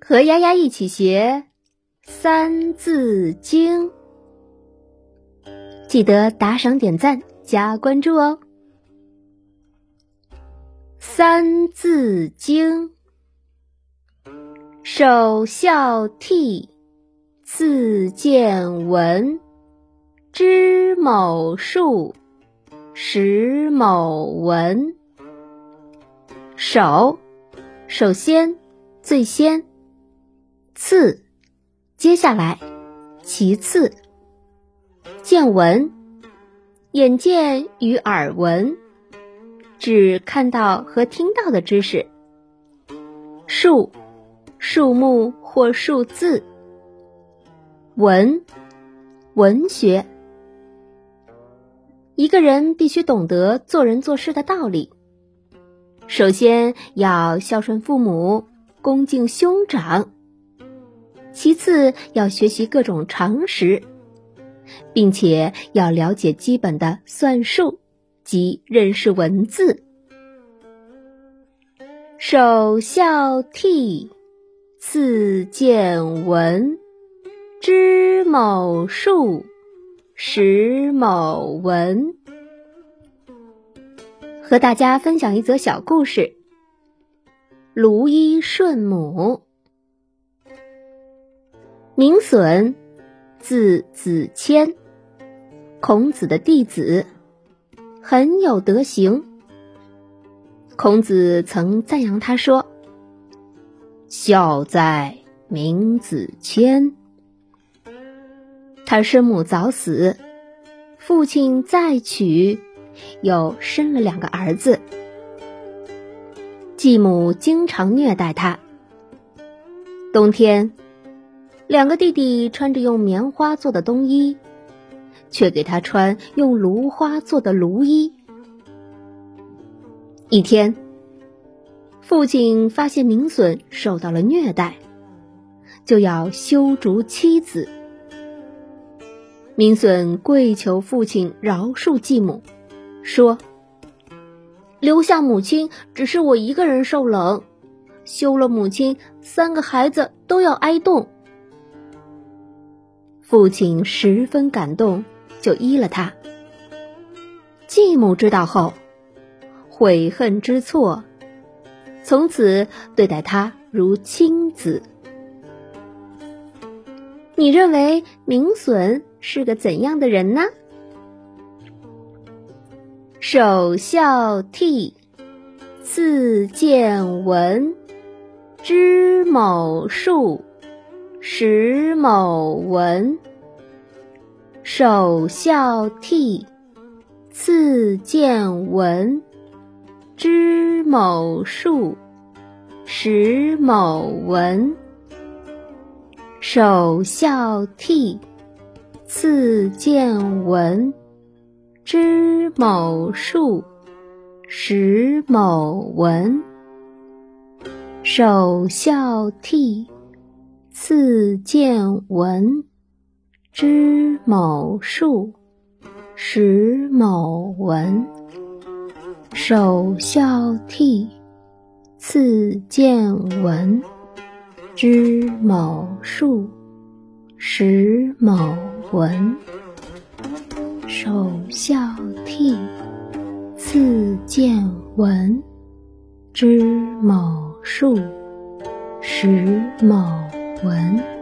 和丫丫一起学《三字经》，记得打赏、点赞、加关注哦。《三字经》：首孝悌，次见闻，知某数，识某文。首，首先，最先。次，接下来，其次，见闻，眼见与耳闻，指看到和听到的知识。数，数目或数字。文，文学。一个人必须懂得做人做事的道理。首先要孝顺父母，恭敬兄长。其次，要学习各种常识，并且要了解基本的算术及认识文字。首孝悌，次见闻，知某数，识某文。和大家分享一则小故事：卢衣顺母。名损，字子谦，孔子的弟子，很有德行。孔子曾赞扬他说：“孝在明子谦。”他生母早死，父亲再娶，又生了两个儿子。继母经常虐待他。冬天。两个弟弟穿着用棉花做的冬衣，却给他穿用芦花做的芦衣。一天，父亲发现明隼受到了虐待，就要修逐妻子。明隼跪求父亲饶恕继母，说：“留下母亲只是我一个人受冷，休了母亲，三个孩子都要挨冻。”父亲十分感动，就依了他。继母知道后，悔恨之错，从此对待他如亲子。你认为明隼是个怎样的人呢？首孝悌，次见闻，知某数。识某文，首孝悌，次见闻，知某数，识某文。首孝悌，次见闻，知某数，识某文。首孝悌。次见闻，知某数，识某文。首孝悌，次见闻，知某数，识某闻。首孝悌，次见闻，知某数，识某。文。